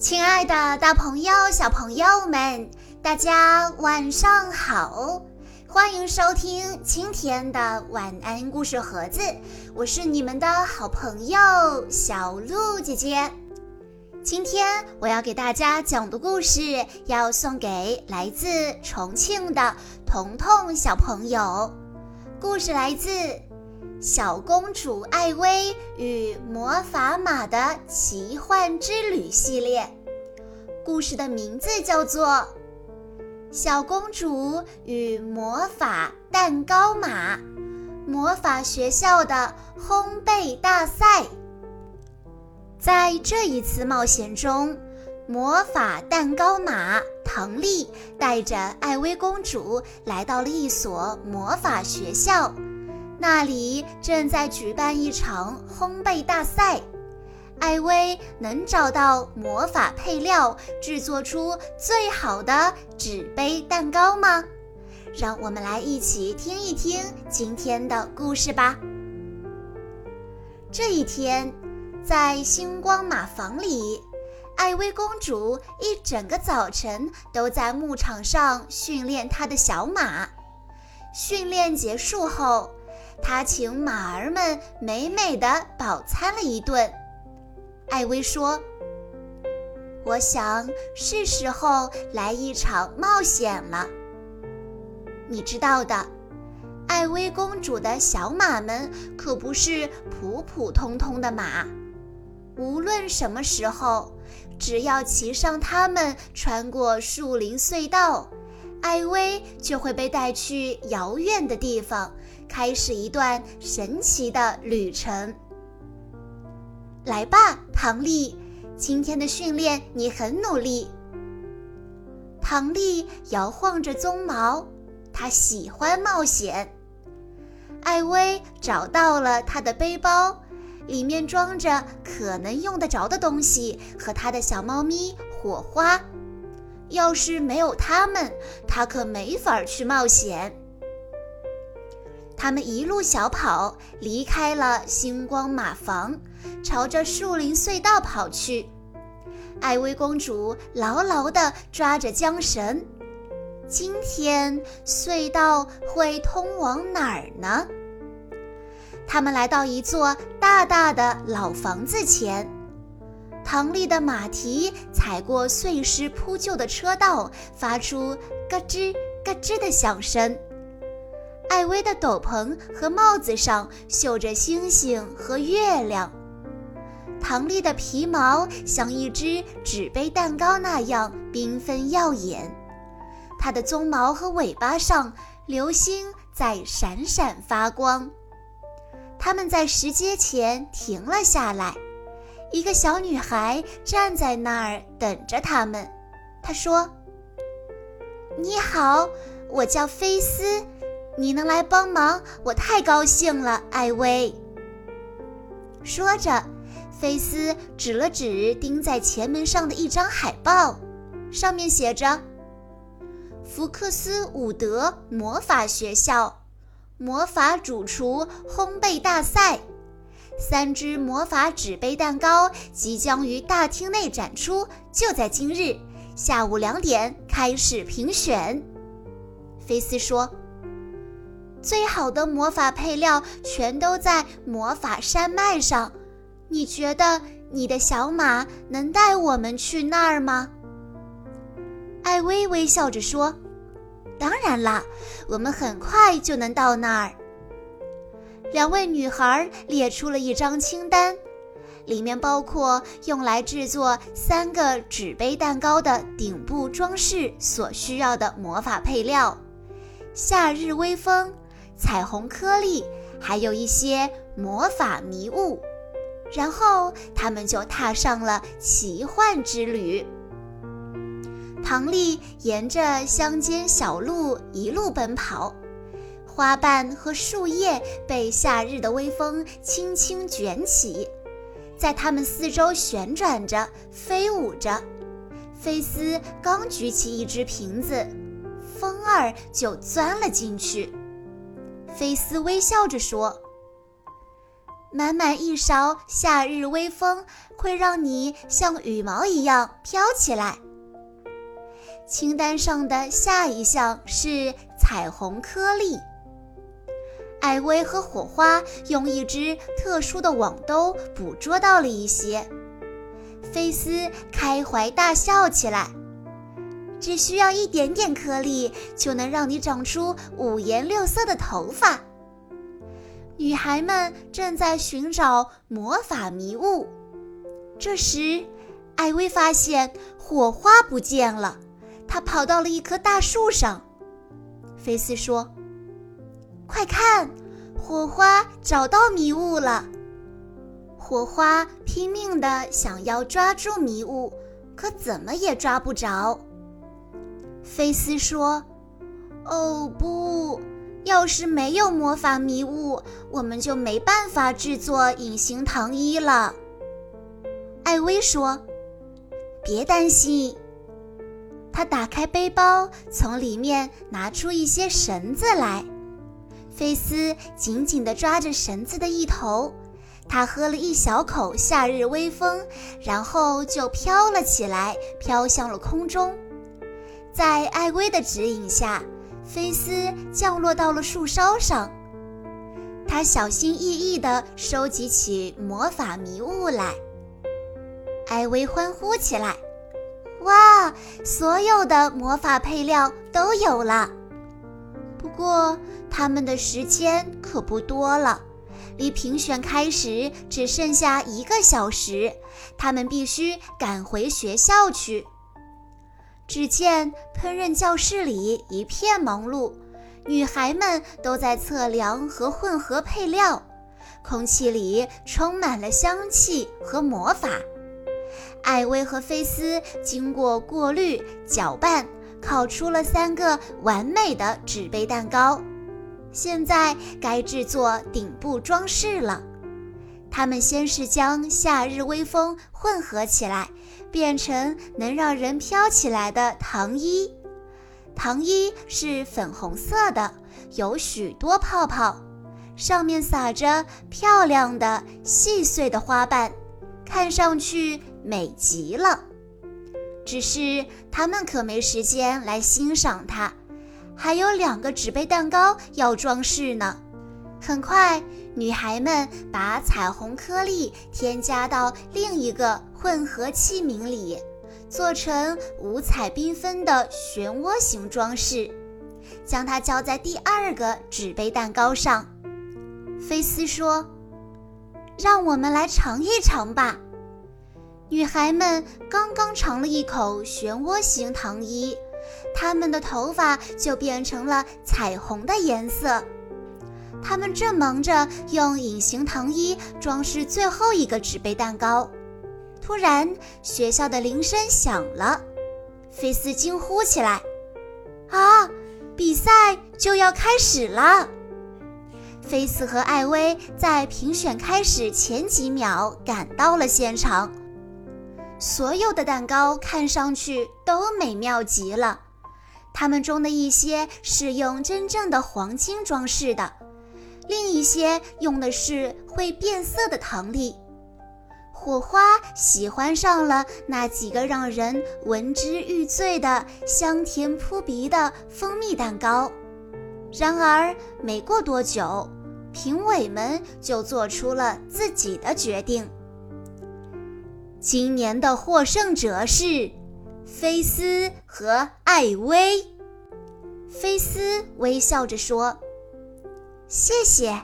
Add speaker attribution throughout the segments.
Speaker 1: 亲爱的，大朋友、小朋友们，大家晚上好！欢迎收听今天的晚安故事盒子，我是你们的好朋友小鹿姐姐。今天我要给大家讲的故事，要送给来自重庆的彤彤小朋友。故事来自。小公主艾薇与魔法马的奇幻之旅系列，故事的名字叫做《小公主与魔法蛋糕马魔法学校的烘焙大赛》。在这一次冒险中，魔法蛋糕马唐丽带着艾薇公主来到了一所魔法学校。那里正在举办一场烘焙大赛，艾薇能找到魔法配料，制作出最好的纸杯蛋糕吗？让我们来一起听一听今天的故事吧。这一天，在星光马房里，艾薇公主一整个早晨都在牧场上训练她的小马。训练结束后。他请马儿们美美的饱餐了一顿。艾薇说：“我想是时候来一场冒险了。你知道的，艾薇公主的小马们可不是普普通通的马。无论什么时候，只要骑上它们，穿过树林隧道。”艾薇就会被带去遥远的地方，开始一段神奇的旅程。来吧，唐丽，今天的训练你很努力。唐丽摇晃着鬃毛，她喜欢冒险。艾薇找到了她的背包，里面装着可能用得着的东西和她的小猫咪火花。要是没有他们，他可没法去冒险。他们一路小跑，离开了星光马房，朝着树林隧道跑去。艾薇公主牢牢地抓着缰绳。今天隧道会通往哪儿呢？他们来到一座大大的老房子前。唐丽的马蹄踩过碎石铺就的车道，发出咯吱咯吱的响声。艾薇的斗篷和帽子上绣着星星和月亮。唐丽的皮毛像一只纸杯蛋糕那样缤纷耀眼，它的鬃毛和尾巴上流星在闪闪发光。他们在石阶前停了下来。一个小女孩站在那儿等着他们。她说：“你好，我叫菲斯，你能来帮忙，我太高兴了。”艾薇说着，菲斯指了指钉在前门上的一张海报，上面写着：“福克斯伍德魔法学校魔法主厨烘焙大赛。”三只魔法纸杯蛋糕即将于大厅内展出，就在今日下午两点开始评选。菲斯说：“最好的魔法配料全都在魔法山脉上，你觉得你的小马能带我们去那儿吗？”艾薇微笑着说：“当然啦，我们很快就能到那儿。”两位女孩列出了一张清单，里面包括用来制作三个纸杯蛋糕的顶部装饰所需要的魔法配料：夏日微风、彩虹颗粒，还有一些魔法迷雾。然后他们就踏上了奇幻之旅。唐丽沿着乡间小路一路奔跑。花瓣和树叶被夏日的微风轻轻卷起，在它们四周旋转着、飞舞着。菲斯刚举起一只瓶子，风儿就钻了进去。菲斯微笑着说：“满满一勺夏日微风会让你像羽毛一样飘起来。清单上的下一项是彩虹颗粒。艾薇和火花用一只特殊的网兜捕捉到了一些。菲斯开怀大笑起来。只需要一点点颗粒，就能让你长出五颜六色的头发。女孩们正在寻找魔法迷雾。这时，艾薇发现火花不见了，她跑到了一棵大树上。菲斯说：“快看，火花找到迷雾了！”火花拼命地想要抓住迷雾，可怎么也抓不着。菲斯说：“哦不！要是没有魔法迷雾，我们就没办法制作隐形糖衣了。”艾薇说：“别担心。”他打开背包，从里面拿出一些绳子来。菲斯紧紧地抓着绳子的一头，他喝了一小口夏日微风，然后就飘了起来，飘向了空中。在艾薇的指引下，菲斯降落到了树梢上。他小心翼翼地收集起魔法迷雾来。艾薇欢呼起来：“哇，所有的魔法配料都有了！不过他们的时间可不多了，离评选开始只剩下一个小时，他们必须赶回学校去。”只见烹饪教室里一片忙碌，女孩们都在测量和混合配料，空气里充满了香气和魔法。艾薇和菲斯经过过滤、搅拌，烤出了三个完美的纸杯蛋糕。现在该制作顶部装饰了。他们先是将夏日微风混合起来。变成能让人飘起来的糖衣，糖衣是粉红色的，有许多泡泡，上面撒着漂亮的细碎的花瓣，看上去美极了。只是他们可没时间来欣赏它，还有两个纸杯蛋糕要装饰呢。很快，女孩们把彩虹颗粒添加到另一个混合器皿里，做成五彩缤纷的漩涡形装饰，将它浇在第二个纸杯蛋糕上。菲斯说：“让我们来尝一尝吧。”女孩们刚刚尝了一口漩涡形糖衣，她们的头发就变成了彩虹的颜色。他们正忙着用隐形糖衣装饰最后一个纸杯蛋糕，突然学校的铃声响了，菲斯惊呼起来：“啊，比赛就要开始了！”菲斯和艾薇在评选开始前几秒赶到了现场，所有的蛋糕看上去都美妙极了，它们中的一些是用真正的黄金装饰的。另一些用的是会变色的糖粒，火花喜欢上了那几个让人闻之欲醉的香甜扑鼻的蜂蜜蛋糕。然而，没过多久，评委们就做出了自己的决定。今年的获胜者是菲斯和艾薇。菲斯微笑着说。谢谢，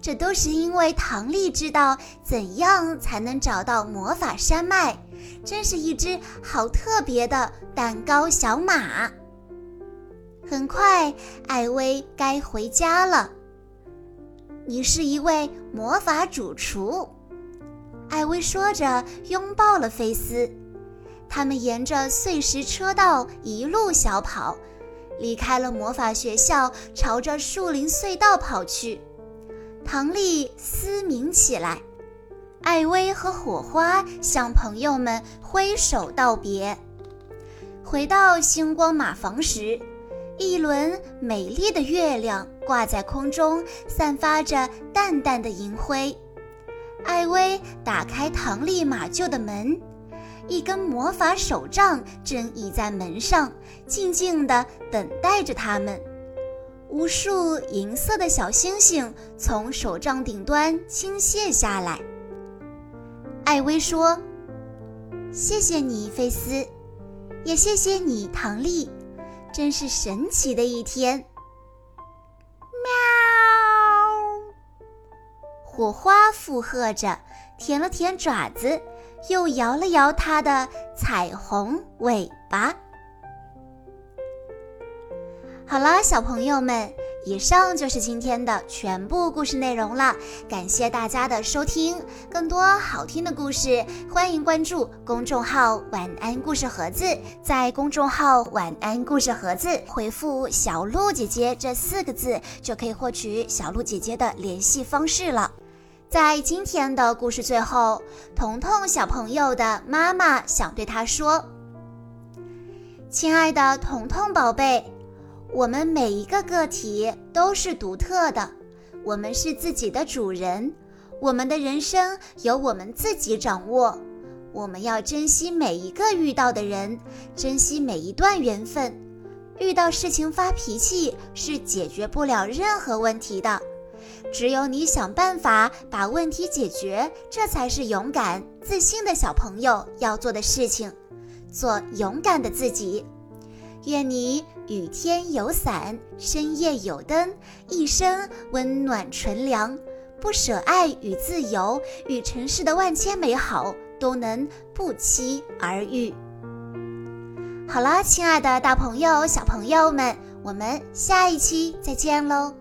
Speaker 1: 这都是因为唐丽知道怎样才能找到魔法山脉，真是一只好特别的蛋糕小马。很快，艾薇该回家了。你是一位魔法主厨，艾薇说着，拥抱了菲斯。他们沿着碎石车道一路小跑。离开了魔法学校，朝着树林隧道跑去。唐丽嘶鸣起来，艾薇和火花向朋友们挥手道别。回到星光马房时，一轮美丽的月亮挂在空中，散发着淡淡的银辉。艾薇打开唐丽马厩的门，一根魔法手杖正倚在门上，静静地等待着他们。无数银色的小星星从手杖顶端倾泻下来。艾薇说：“谢谢你，菲斯，也谢谢你，唐丽，真是神奇的一天。”火花附和着，舔了舔爪子，又摇了摇它的彩虹尾巴。好了，小朋友们，以上就是今天的全部故事内容了。感谢大家的收听，更多好听的故事，欢迎关注公众号“晚安故事盒子”。在公众号“晚安故事盒子”回复“小鹿姐姐”这四个字，就可以获取小鹿姐姐的联系方式了。在今天的故事最后，彤彤小朋友的妈妈想对他说：“亲爱的彤彤宝贝。”我们每一个个体都是独特的，我们是自己的主人，我们的人生由我们自己掌握。我们要珍惜每一个遇到的人，珍惜每一段缘分。遇到事情发脾气是解决不了任何问题的，只有你想办法把问题解决，这才是勇敢、自信的小朋友要做的事情。做勇敢的自己。愿你雨天有伞，深夜有灯，一生温暖纯良，不舍爱与自由，与尘世的万千美好都能不期而遇。好了，亲爱的大朋友、小朋友们，我们下一期再见喽！